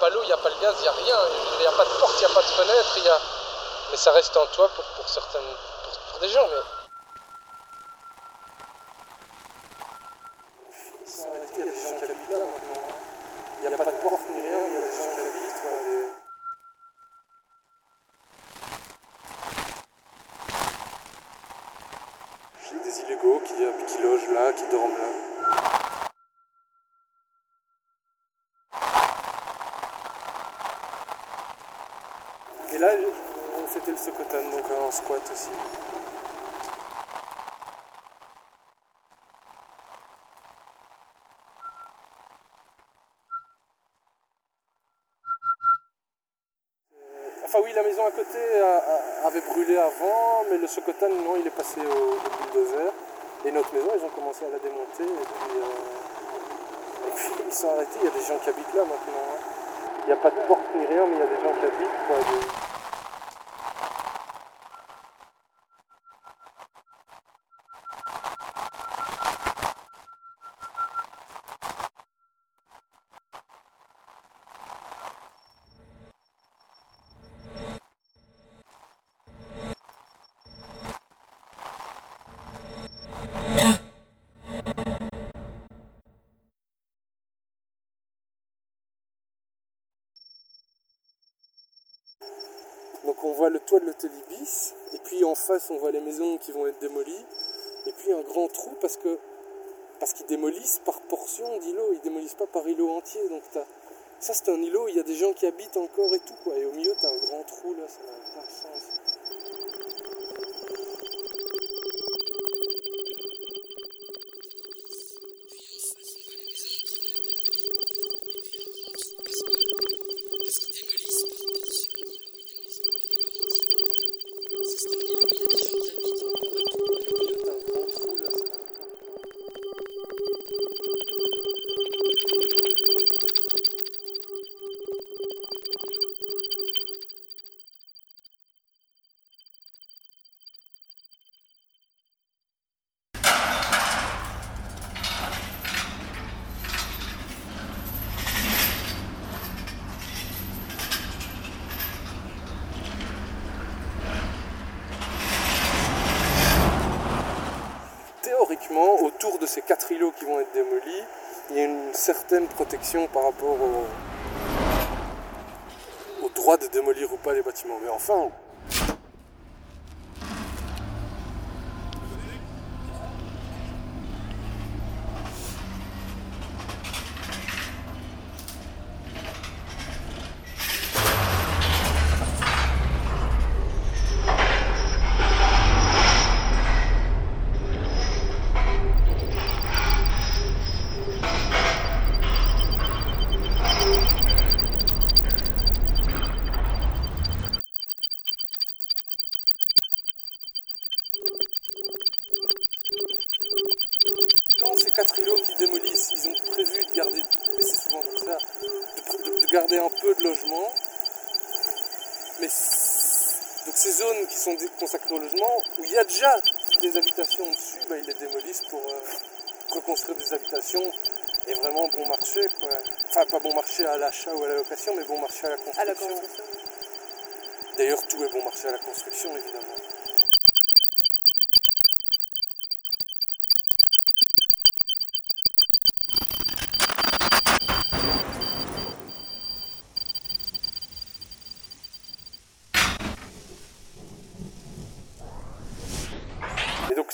pas l'eau, il n'y a pas le gaz, il n'y a rien. Il n'y a pas de porte, il n'y a pas de fenêtre. Y a... Mais ça reste en toi pour, pour certaines, pour, pour des gens. Mais... Il y a des gens qui habitent là. Il n'y a pas de porte ni rien, il y a des gens qui habitent. des- J'ai des illégaux qui, qui logent là, qui dorment là. Et là, c'était le Sokotan, donc en squat aussi. Euh, Enfin oui, la maison à côté a- avait brûlé avant, mais le Sokotan, non, il est passé au, bulldozer. Et notre maison, ils ont commencé à la démonter. Et puis, euh, ils sont arrêtés, il y a des gens qui habitent là maintenant. hein. Il n'y a pas de porte ni rien, mais il y a des gens qui habitent. On voit le toit de l'hôtel Ibis, et puis en face on voit les maisons qui vont être démolies, et puis un grand trou parce qu'ils démolissent par portion d'îlots, ils démolissent pas par îlot entier. Donc ça c'est un îlot, il y a des gens qui habitent encore et tout quoi. Et au milieu t'as un grand trou là, ça ces quatre îlots qui vont être démolis, il y a une certaine protection par rapport au, au droit de démolir ou pas les bâtiments. Mais enfin, dans ces quatre îlots qui démolissent, ils ont prévu de garder, et c'est souvent comme ça, de, pr- de- de garder un peu de logement. Mais donc ces zones qui sont consacrées au logement, où il y a déjà des habitations dessus, bah, ils les démolissent pour euh, reconstruire des habitations et vraiment bon marché. Quoi. Enfin, pas bon marché à l'achat ou à la location, mais bon marché à la construction. À la construction. D'ailleurs, tout est bon marché à la construction, évidemment.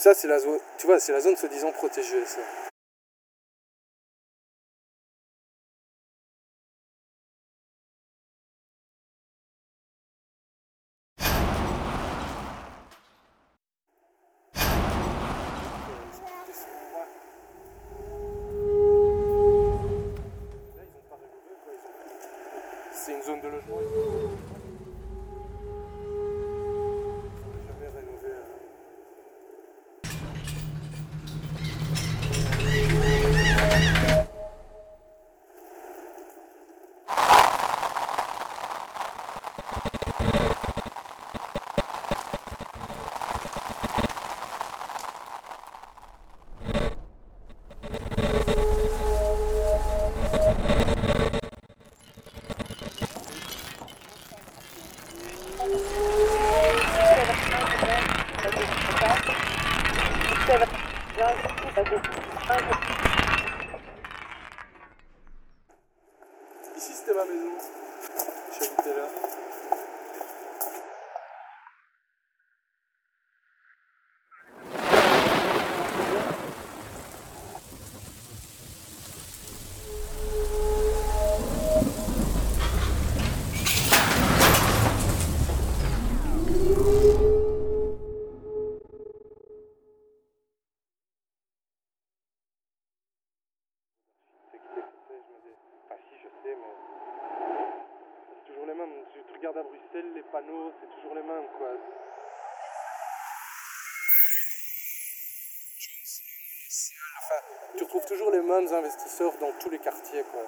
Ça, c'est la zone, tu vois, c'est la zone soi-disant protégée, ça. C'est une zone de logement. Tu retrouves toujours les mêmes investisseurs dans tous les quartiers, quoi.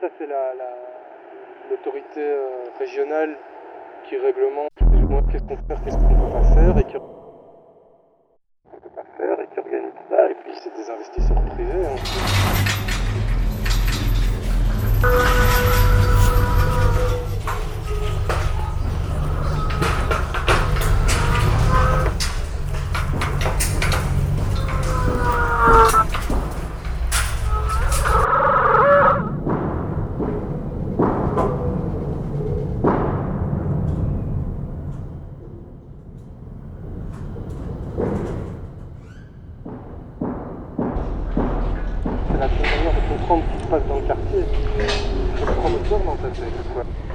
Ça, c'est la, la- l'autorité euh, régionale qui réglemente qu'est-ce qu'on peut faire, qu'est-ce qu'on ne peut pas faire, et qui on peut pas faire, et qui organise ça, et puis c'est des investisseurs privés. Manière de comprendre ce qui se passe dans le quartier. Il faut le promoteur dans ta tête.